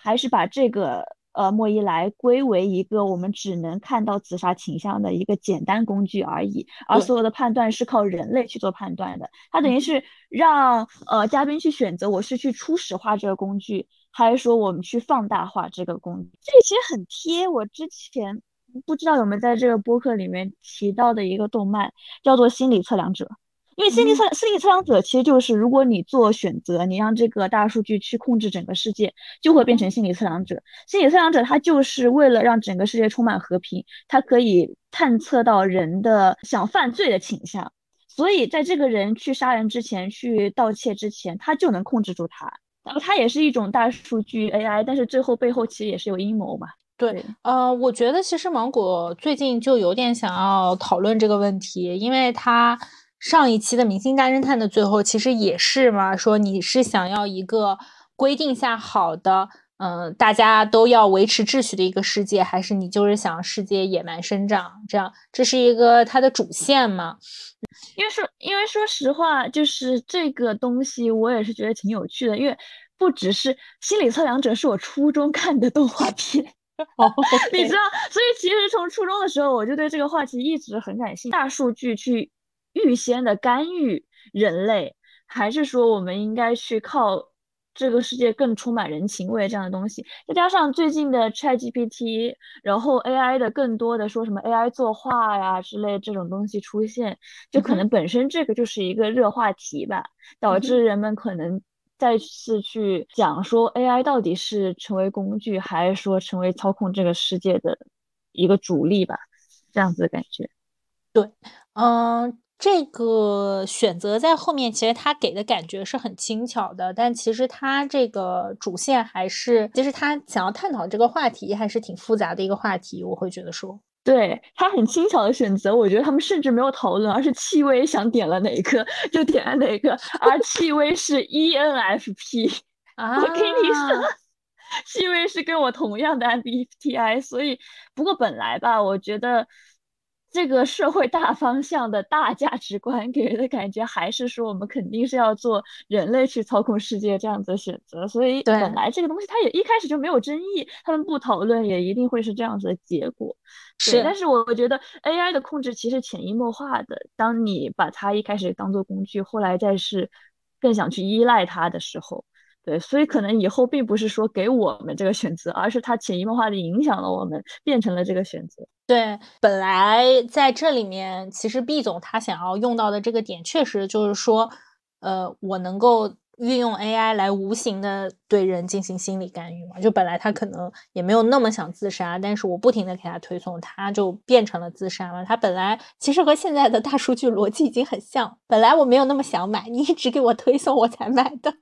还是把这个呃莫伊莱归为一个我们只能看到自杀倾向的一个简单工具而已，而所有的判断是靠人类去做判断的。它等于是让呃嘉宾去选择，我是去初始化这个工具，还是说我们去放大化这个工具？这其实很贴我之前不知道有没有在这个播客里面提到的一个动漫，叫做《心理测量者》。因为心理测心理测量者其实就是，如果你做选择，你让这个大数据去控制整个世界，就会变成心理测量者。心理测量者他就是为了让整个世界充满和平，他可以探测到人的想犯罪的倾向，所以在这个人去杀人之前、去盗窃之前，他就能控制住他。然后他也是一种大数据 AI，但是最后背后其实也是有阴谋嘛。对，呃，我觉得其实芒果最近就有点想要讨论这个问题，因为他。上一期的《明星大侦探》的最后，其实也是嘛，说你是想要一个规定下好的，嗯，大家都要维持秩序的一个世界，还是你就是想世界野蛮生长？这样，这是一个它的主线嘛？因为说，因为说实话，就是这个东西，我也是觉得挺有趣的，因为不只是心理测量者是我初中看的动画片，[laughs] 你知道，所以其实从初中的时候，我就对这个话题一直很感兴趣，大数据去。预先的干预人类，还是说我们应该去靠这个世界更充满人情味这样的东西？再加上最近的 ChatGPT，然后 AI 的更多的说什么 AI 作画呀之类这种东西出现，就可能本身这个就是一个热话题吧，导致人们可能再次去讲说 AI 到底是成为工具，还是说成为操控这个世界的一个主力吧？这样子的感觉。对，嗯。这个选择在后面，其实他给的感觉是很轻巧的，但其实他这个主线还是，其实他想要探讨这个话题还是挺复杂的一个话题。我会觉得说，对他很轻巧的选择，我觉得他们甚至没有讨论，而是戚薇想点了哪个就点了哪个，而戚薇是 [laughs] ENFP 啊，[laughs] 我跟你说，戚薇是跟我同样的 MBTI，所以不过本来吧，我觉得。这个社会大方向的大价值观给人的感觉，还是说我们肯定是要做人类去操控世界这样子的选择。所以本来这个东西它也一开始就没有争议，他们不讨论也一定会是这样子的结果。是，但是我觉得 AI 的控制其实潜移默化的，当你把它一开始当做工具，后来再是更想去依赖它的时候。对，所以可能以后并不是说给我们这个选择，而是它潜移默化的影响了我们，变成了这个选择。对，本来在这里面，其实毕总他想要用到的这个点，确实就是说，呃，我能够运用 AI 来无形的对人进行心理干预嘛。就本来他可能也没有那么想自杀，但是我不停的给他推送，他就变成了自杀了。他本来其实和现在的大数据逻辑已经很像，本来我没有那么想买，你一直给我推送，我才买的。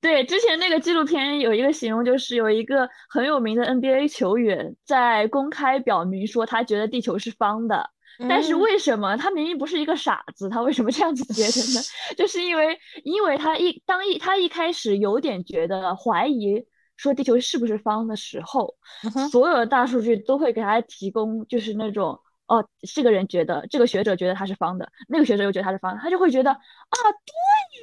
对，之前那个纪录片有一个形容，就是有一个很有名的 NBA 球员在公开表明说他觉得地球是方的，但是为什么？他明明不是一个傻子，他为什么这样子觉得呢？[laughs] 就是因为，因为他一当一他一开始有点觉得怀疑说地球是不是方的时候，所有的大数据都会给他提供就是那种哦，这个人觉得这个学者觉得他是方的，那个学者又觉得他是方的，他就会觉得啊，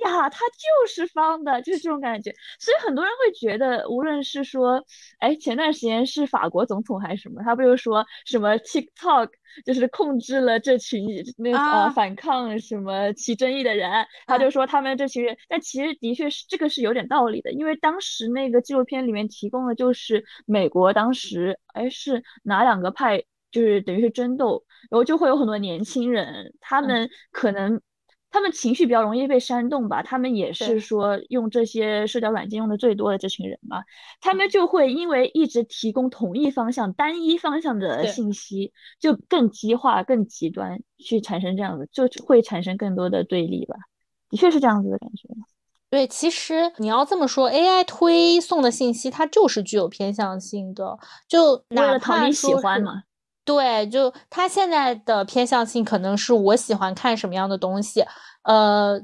对呀，他就是方的，就是这种感觉。所以很多人会觉得，无论是说，哎，前段时间是法国总统还是什么，他不就说什么 TikTok 就是控制了这群那个呃反抗什么起争议的人，他就说他们这群人，但其实的确是这个是有点道理的，因为当时那个纪录片里面提供的就是美国当时，哎，是哪两个派？就是等于是争斗，然后就会有很多年轻人，他们可能他们情绪比较容易被煽动吧，他们也是说用这些社交软件用的最多的这群人嘛，他们就会因为一直提供同一方向、单一方向的信息，就更激化、更极端，去产生这样的，就会产生更多的对立吧。的确是这样子的感觉。对，其实你要这么说，AI 推送的信息它就是具有偏向性的，就哪怕你喜欢嘛。对，就他现在的偏向性可能是我喜欢看什么样的东西，呃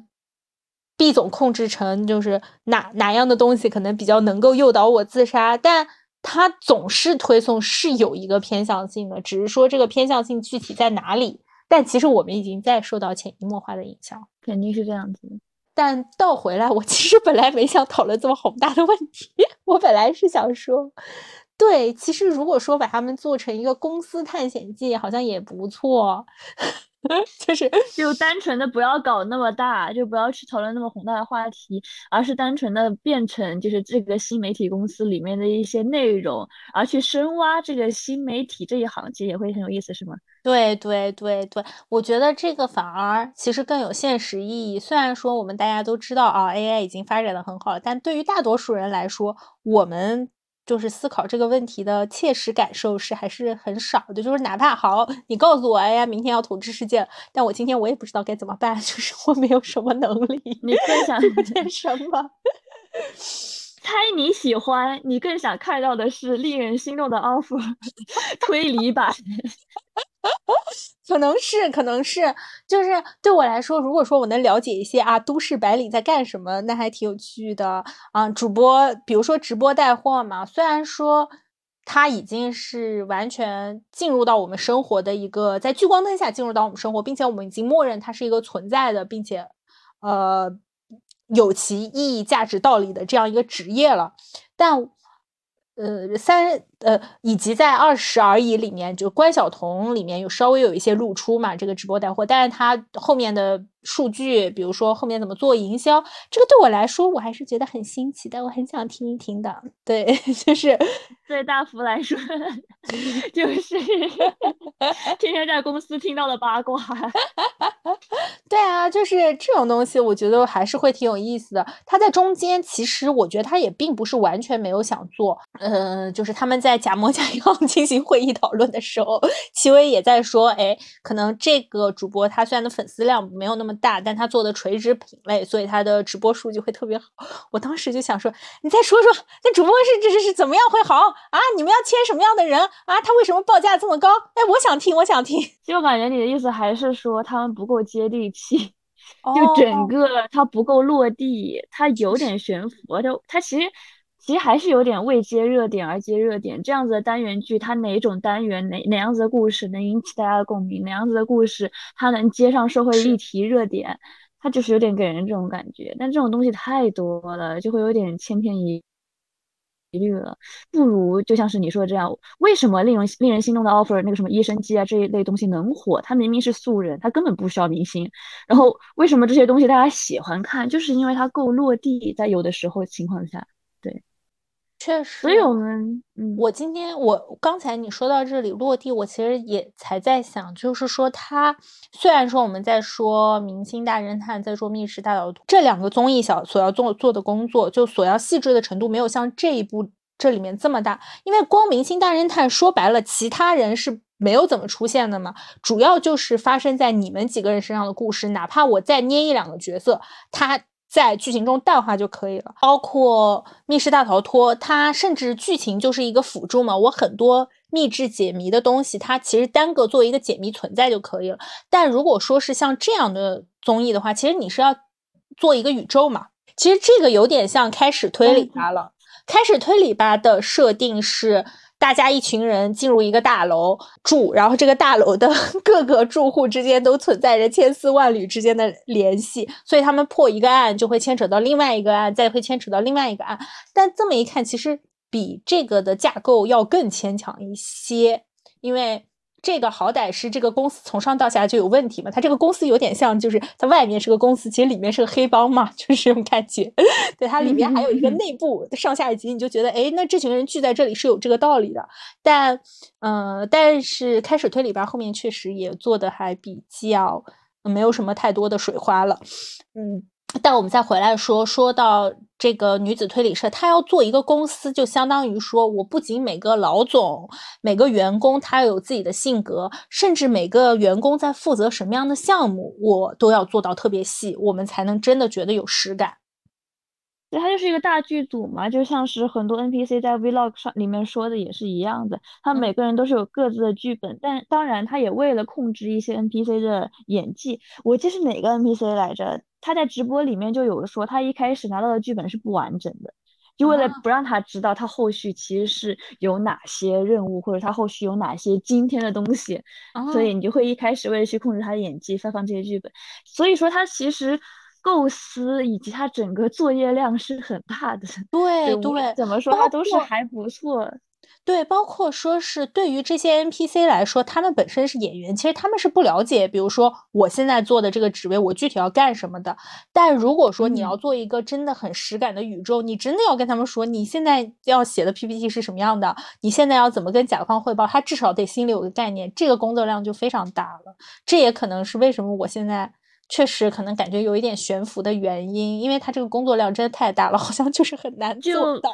，B 总控制成就是哪哪样的东西可能比较能够诱导我自杀，但他总是推送是有一个偏向性的，只是说这个偏向性具体在哪里。但其实我们已经在受到潜移默化的影响，肯定是这样子。但倒回来，我其实本来没想讨论这么宏大的问题，我本来是想说。对，其实如果说把它们做成一个公司探险记，好像也不错。[laughs] 就是就单纯的不要搞那么大，就不要去讨论那么宏大的话题，而是单纯的变成就是这个新媒体公司里面的一些内容，而去深挖这个新媒体这一行，其实也会很有意思，是吗？对对对对，我觉得这个反而其实更有现实意义。虽然说我们大家都知道啊，AI 已经发展的很好，但对于大多数人来说，我们。就是思考这个问题的切实感受是还是很少的，就是哪怕好，你告诉我，哎呀，明天要统治世界，但我今天我也不知道该怎么办，[laughs] 就是我没有什么能力。你更想见什么？[laughs] 猜你喜欢，你更想看到的是令人心动的 offer [laughs] 推理版。[laughs] 可能是，可能是，就是对我来说，如果说我能了解一些啊，都市白领在干什么，那还挺有趣的啊。主播，比如说直播带货嘛，虽然说它已经是完全进入到我们生活的一个，在聚光灯下进入到我们生活，并且我们已经默认它是一个存在的，并且呃有其意义、价值、道理的这样一个职业了，但。呃，三呃，以及在二十而已里面，就关晓彤里面有稍微有一些露出嘛，这个直播带货，但是他后面的数据，比如说后面怎么做营销，这个对我来说，我还是觉得很新奇的，我很想听一听的。对，[laughs] 就是对大福来说，[laughs] 就是 [laughs] 天天在公司听到的八卦。[laughs] 对啊，就是这种东西，我觉得还是会挺有意思的。他在中间，其实我觉得他也并不是完全没有想做。呃，就是他们在假模假样进行会议讨论的时候，齐薇也在说，哎，可能这个主播他虽然的粉丝量没有那么大，但他做的垂直品类，所以他的直播数据会特别好。我当时就想说，你再说说，那主播是这是是怎么样会好啊？你们要签什么样的人啊？他为什么报价这么高？哎，我想听，我想听。[laughs] 就感觉你的意思还是说他们不够接地气。[laughs] 就整个它不够落地，它有点悬浮，就它其实其实还是有点未接热点而接热点。这样子的单元剧，它哪种单元哪哪样子的故事能引起大家的共鸣，哪样子的故事它能接上社会议题热点，它就是有点给人这种感觉。但这种东西太多了，就会有点千篇一。疑虑了，不如就像是你说的这样，为什么令人令人心动的 offer 那个什么医生机啊这一类东西能火？它明明是素人，它根本不需要明星。然后为什么这些东西大家喜欢看？就是因为它够落地，在有的时候情况下，确实，所以我们，嗯，我今天我刚才你说到这里落地，我其实也才在想，就是说，他虽然说我们在说《明星大侦探》在说《密室大逃脱》这两个综艺小所要做做的工作，就所要细致的程度没有像这一部这里面这么大，因为光《明星大侦探》说白了，其他人是没有怎么出现的嘛，主要就是发生在你们几个人身上的故事，哪怕我再捏一两个角色，他。在剧情中淡化就可以了，包括密室大逃脱，它甚至剧情就是一个辅助嘛。我很多密制解谜的东西，它其实单个做一个解谜存在就可以了。但如果说是像这样的综艺的话，其实你是要做一个宇宙嘛。其实这个有点像开始推理吧了。开始推理吧的设定是，大家一群人进入一个大楼住，然后这个大楼的 [laughs] 各个住户之间都存在着千丝万缕之间的联系，所以他们破一个案就会牵扯到另外一个案，再会牵扯到另外一个案。但这么一看，其实比这个的架构要更牵强一些，因为。这个好歹是这个公司从上到下就有问题嘛？它这个公司有点像，就是它外面是个公司，其实里面是个黑帮嘛，[laughs] 就是这种感觉。对，它里面还有一个内部上下级，你就觉得，哎，那这群人聚在这里是有这个道理的。但，嗯，但是开始推理吧，后面确实也做的还比较没有什么太多的水花了，嗯。但我们再回来说，说到这个女子推理社，她要做一个公司，就相当于说，我不仅每个老总、每个员工他有自己的性格，甚至每个员工在负责什么样的项目，我都要做到特别细，我们才能真的觉得有实感。对，它就是一个大剧组嘛，就像是很多 NPC 在 Vlog 上里面说的也是一样的，他每个人都是有各自的剧本，但当然他也为了控制一些 NPC 的演技，我记得是哪个 NPC 来着？他在直播里面就有说，他一开始拿到的剧本是不完整的，就为了不让他知道他后续其实是有哪些任务，或者他后续有哪些惊天的东西，所以你就会一开始为了去控制他的演技发放这些剧本，所以说他其实。构思以及他整个作业量是很大的，[laughs] 对对，怎么说他都是还不错。对，包括说是对于这些 NPC 来说，他们本身是演员，其实他们是不了解，比如说我现在做的这个职位，我具体要干什么的。但如果说你要做一个真的很实感的宇宙，你真的要跟他们说，你现在要写的 PPT 是什么样的，你现在要怎么跟甲方汇报，他至少得心里有个概念，这个工作量就非常大了。这也可能是为什么我现在。确实可能感觉有一点悬浮的原因，因为他这个工作量真的太大了，好像就是很难做到。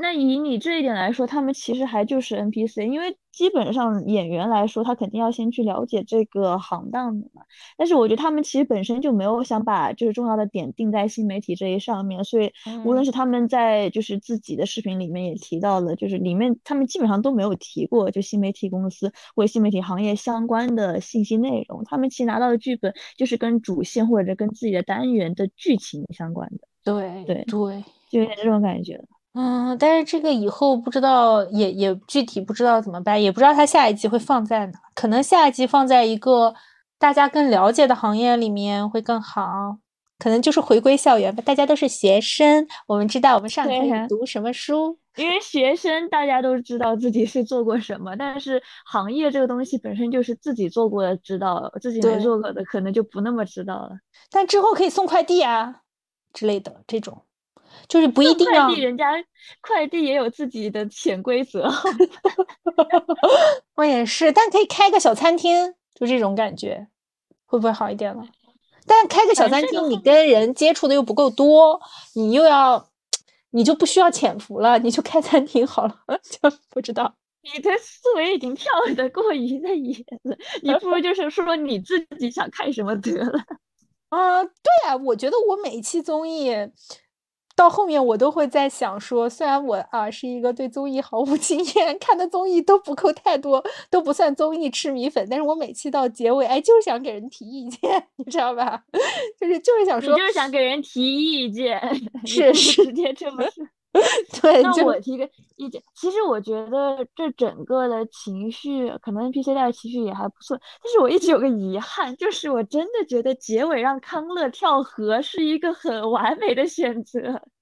那以你这一点来说，他们其实还就是 NPC，因为基本上演员来说，他肯定要先去了解这个行当的嘛。但是我觉得他们其实本身就没有想把就是重要的点定在新媒体这一上面，所以无论是他们在就是自己的视频里面也提到了，就是里面他们基本上都没有提过就新媒体公司或新媒体行业相关的信息内容。他们其实拿到的剧本就是跟主线或者跟自己的单元的剧情相关的。对对对，就有点这种感觉。嗯，但是这个以后不知道，也也具体不知道怎么办，也不知道他下一季会放在哪，可能下一季放在一个大家更了解的行业里面会更好，可能就是回归校园吧，大家都是学生，我们知道我们上课读什么书，因为学生大家都知道自己是做过什么，但是行业这个东西本身就是自己做过的知道，自己没做过的可能就不那么知道了。但之后可以送快递啊之类的这种。就是不一定要快递，人家快递也有自己的潜规则。我也是，但可以开个小餐厅，就这种感觉，会不会好一点了？但开个小餐厅，你跟人接触的又不够多，你又要，你就不需要潜伏了，你就开餐厅好了。[laughs] 就不知道，你的思维已经跳得过于的野了，你不如 [laughs] 就是说你自己想看什么得了。啊，对啊，我觉得我每一期综艺。到后面我都会在想说，虽然我啊是一个对综艺毫无 [laughs] 经验，看的综艺都不够太多，都不算综艺吃米粉，但是我每期到结尾，哎，就是想给人提意见，[laughs] 你知道吧？[laughs] 就是就是想说，就是想给人提意见，是是，直接这么说。[laughs] 对，那我提个意见，其实我觉得这整个的情绪，可能 NPC 带的情绪也还不错，但是我一直有个遗憾，就是我真的觉得结尾让康乐跳河是一个很完美的选择。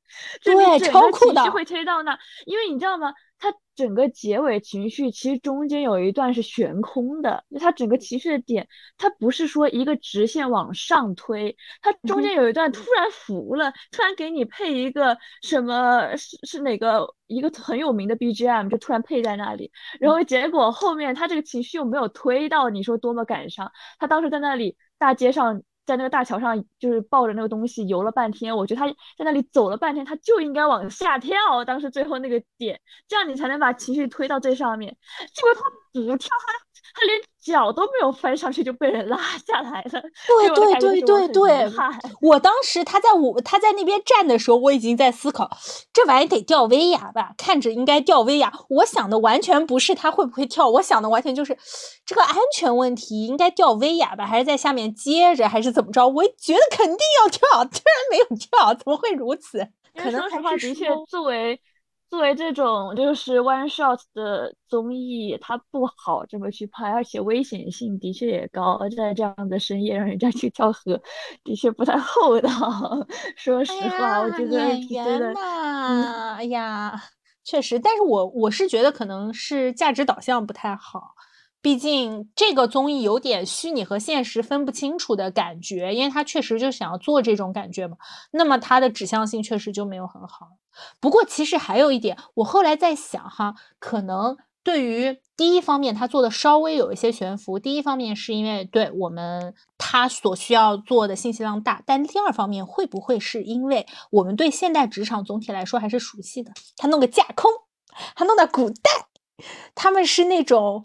[laughs] 对，超酷的，会推到那，因为你知道吗？它整个结尾情绪其实中间有一段是悬空的，就它整个情绪的点，它不是说一个直线往上推，它中间有一段突然浮了，突然给你配一个什么是是哪个一个很有名的 BGM，就突然配在那里，然后结果后面他这个情绪又没有推到你说多么感伤，他当时在那里大街上。在那个大桥上，就是抱着那个东西游了半天。我觉得他在那里走了半天，他就应该往下跳。当时最后那个点，这样你才能把情绪推到最上面。结果他不跳，他他连脚都没有翻上去就被人拉下来了。对对对对对，我当时他在我他在那边站的时候，我已经在思考，这玩意得吊威亚吧？看着应该吊威亚。我想的完全不是他会不会跳，我想的完全就是这个安全问题，应该吊威亚吧？还是在下面接着，还是怎么着？我觉得肯定要跳，[laughs] 居然没有跳，怎么会如此？可能说实话，的确作为。作为这种就是 one shot 的综艺，它不好这么去拍，而且危险性的确也高。在这样的深夜让人家 [laughs] 去跳河，的确不太厚道。[laughs] 说实话，我觉得演员嘛，哎呀，确实。但是我我是觉得可能是价值导向不太好。毕竟这个综艺有点虚拟和现实分不清楚的感觉，因为他确实就想要做这种感觉嘛。那么它的指向性确实就没有很好。不过其实还有一点，我后来在想哈，可能对于第一方面，他做的稍微有一些悬浮。第一方面是因为对我们他所需要做的信息量大，但第二方面会不会是因为我们对现代职场总体来说还是熟悉的？他弄个架空，他弄到古代，他们是那种。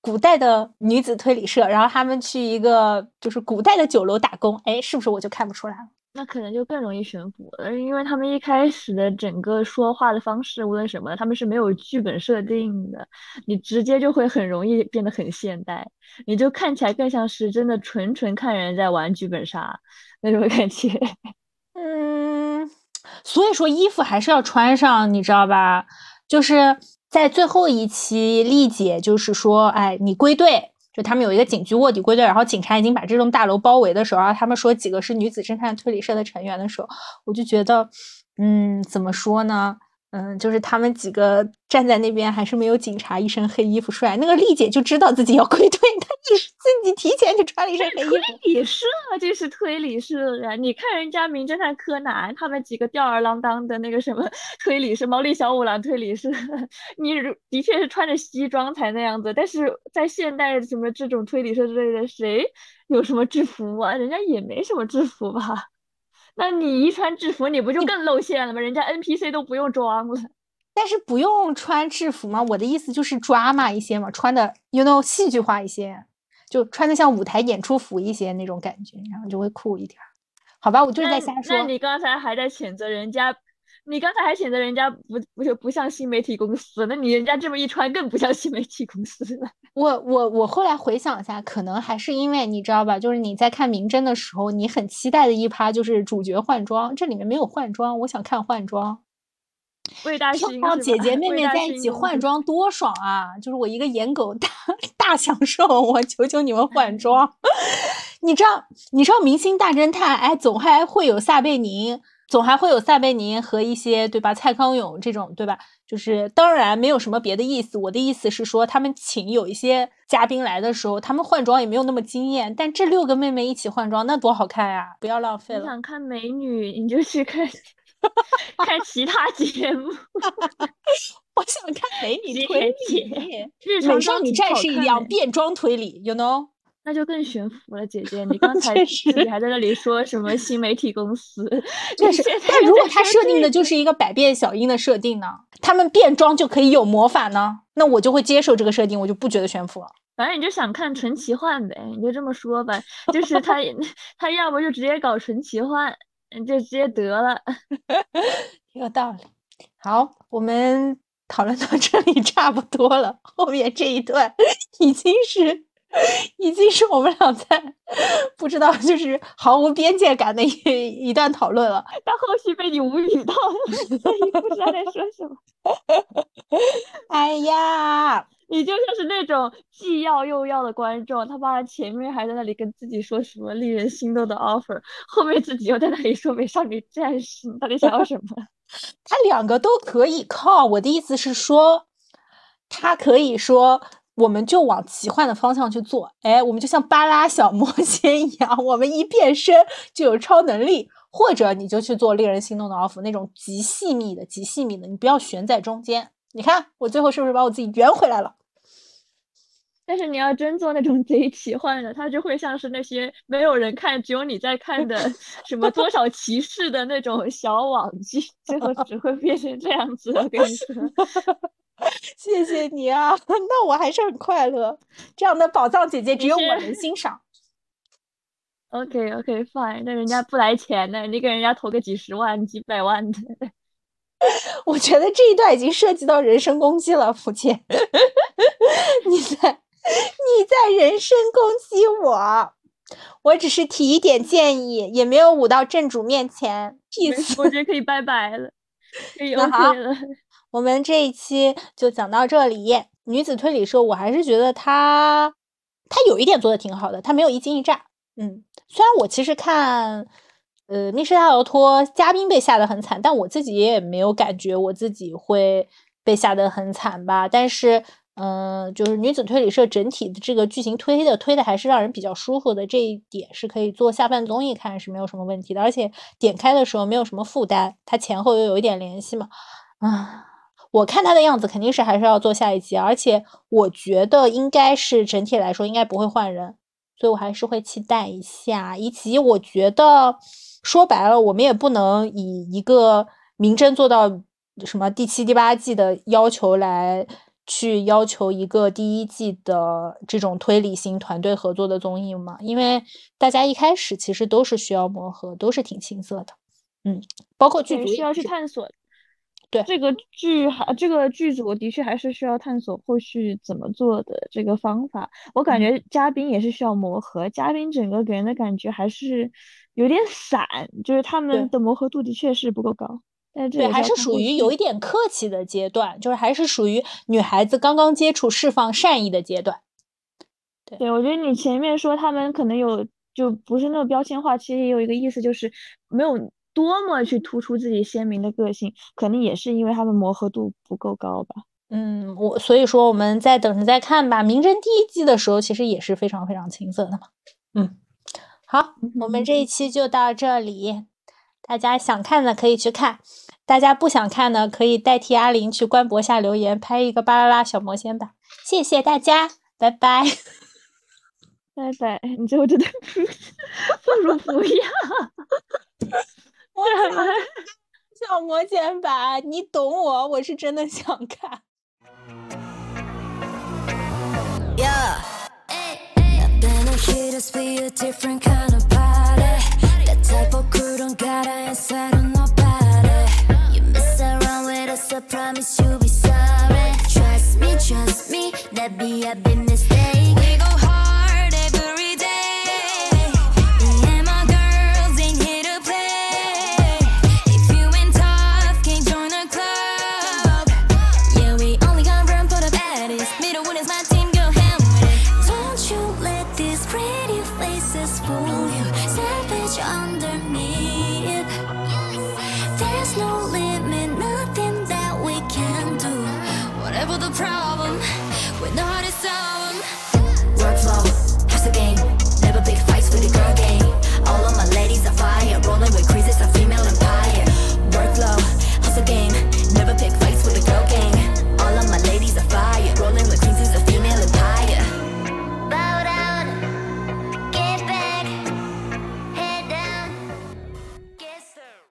古代的女子推理社，然后他们去一个就是古代的酒楼打工，哎，是不是我就看不出来了？那可能就更容易悬浮了，因为他们一开始的整个说话的方式，无论什么，他们是没有剧本设定的，你直接就会很容易变得很现代，你就看起来更像是真的纯纯看人在玩剧本杀那种感觉。[laughs] 嗯，所以说衣服还是要穿上，你知道吧？就是。在最后一期，丽姐就是说：“哎，你归队，就他们有一个警局卧底归队，然后警察已经把这栋大楼包围的时候，然后他们说几个是女子侦探推理社的成员的时候，我就觉得，嗯，怎么说呢？”嗯，就是他们几个站在那边，还是没有警察一身黑衣服帅。那个丽姐就知道自己要归队，[laughs] 她一自己提前就穿了一身黑衣服。推理社这是推理社呀！你看人家名侦探柯南，他们几个吊儿郎当的那个什么 [laughs] 推理社，毛利小五郎推理社，[laughs] 你的确是穿着西装才那样子。但是在现代什么这种推理社之类的，谁有什么制服啊？人家也没什么制服吧？那你一穿制服，你不就更露馅了吗？人家 NPC 都不用装了，但是不用穿制服吗？我的意思就是抓嘛一些嘛，穿的 you know 戏剧化一些，就穿的像舞台演出服一些那种感觉，然后就会酷一点。好吧，我就是在瞎说。那你刚才还在谴责人家。你刚才还显得人家不不是不像新媒体公司，那你人家这么一穿更不像新媒体公司了。[laughs] 我我我后来回想一下，可能还是因为你知道吧，就是你在看《名侦》的时候，你很期待的一趴就是主角换装，这里面没有换装，我想看换装。魏大勋让姐姐妹妹在一起换装多爽啊！就是我一个颜狗大大享受，我求求你们换装。[laughs] 你知道你知道《明星大侦探》哎，总还会有撒贝宁。总还会有撒贝宁和一些对吧？蔡康永这种对吧？就是当然没有什么别的意思。我的意思是说，他们请有一些嘉宾来的时候，他们换装也没有那么惊艳。但这六个妹妹一起换装，那多好看呀！不要浪费了。你想看美女，你就去看 [laughs] 看其他节目。[laughs] 我想看美女推理，美少女战士一样变装推理，you know。那就更悬浮了，姐姐，你刚 [laughs] 才自己还在那里说什么新媒体公司？[laughs] 确实，但如果他设定的就是一个百变小樱的设定呢？他们变装就可以有魔法呢？那我就会接受这个设定，我就不觉得悬浮了。反正你就想看纯奇幻呗，你就这么说吧。[laughs] 就是他，他要不就直接搞纯奇幻，就直接得了。有道理。好，我们讨论到这里差不多了，后面这一段已经是。已经是我们俩在不知道，就是毫无边界感的一一段讨论了。但后续被你无语到了，[laughs] 所以不知道在说什么。[laughs] 哎呀，你就像是那种既要又要的观众，他爸前面还在那里跟自己说什么令人心动的 offer，后面自己又在那里说美少女战士，你到底想要什么？[laughs] 他两个都可以靠。我的意思是说，他可以说。我们就往奇幻的方向去做，哎，我们就像巴拉小魔仙一样，我们一变身就有超能力，或者你就去做令人心动的 offer，那种极细密的、极细密的，你不要悬在中间。你看我最后是不是把我自己圆回来了？但是你要真做那种贼奇幻的，它就会像是那些没有人看，只有你在看的 [laughs] 什么多少骑士的那种小网剧，[laughs] 最后只会变成这样子。我跟你说。谢谢你啊，[laughs] 那我还是很快乐。这样的宝藏姐姐只有我能欣赏。OK OK fine，那人家不来钱的，你给人家投个几十万、几百万的。[laughs] 我觉得这一段已经涉及到人身攻击了，福建。[laughs] 你在你在人身攻击我，我只是提一点建议，也没有舞到正主面前。peace，我觉得可以拜拜了，可以 OK 了。我们这一期就讲到这里。女子推理社，我还是觉得它它有一点做的挺好的，它没有一惊一乍。嗯，虽然我其实看呃《密室大逃脱》嘉宾被吓得很惨，但我自己也没有感觉我自己会被吓得很惨吧。但是。嗯，就是女子推理社整体的这个剧情推的推的还是让人比较舒服的，这一点是可以做下饭综艺看是没有什么问题的，而且点开的时候没有什么负担，它前后又有一点联系嘛。啊，我看他的样子肯定是还是要做下一集，而且我觉得应该是整体来说应该不会换人，所以我还是会期待一下。以及我觉得说白了，我们也不能以一个明侦做到什么第七、第八季的要求来。去要求一个第一季的这种推理型团队合作的综艺嘛？因为大家一开始其实都是需要磨合，都是挺青涩的。嗯，包括剧组需要去探索。对这个剧还这个剧组的确还是需要探索后续怎么做的这个方法。我感觉嘉宾也是需要磨合，嘉宾整个给人的感觉还是有点散，就是他们的磨合度的确是不够高。对，还是属于有一点客气的阶段，就是还是属于女孩子刚刚接触、释放善意的阶段。对，我觉得你前面说他们可能有就不是那么标签化，其实也有一个意思，就是没有多么去突出自己鲜明的个性，肯定也是因为他们磨合度不够高吧。嗯，我所以说我们再等着再看吧。名侦第一季的时候其实也是非常非常青涩的嘛。嗯，好，我们这一期就到这里。大家想看的可以去看，大家不想看的可以代替阿玲去官博下留言，拍一个巴啦啦小魔仙吧。谢谢大家，拜拜，拜拜。你最后真的 [laughs] 不如不要。我小魔仙吧，你懂我，我是真的想看。type of girl don't got an inside on nobody. You mess around with us, I promise you'll be sorry. Trust me, trust me, that be a big mistake.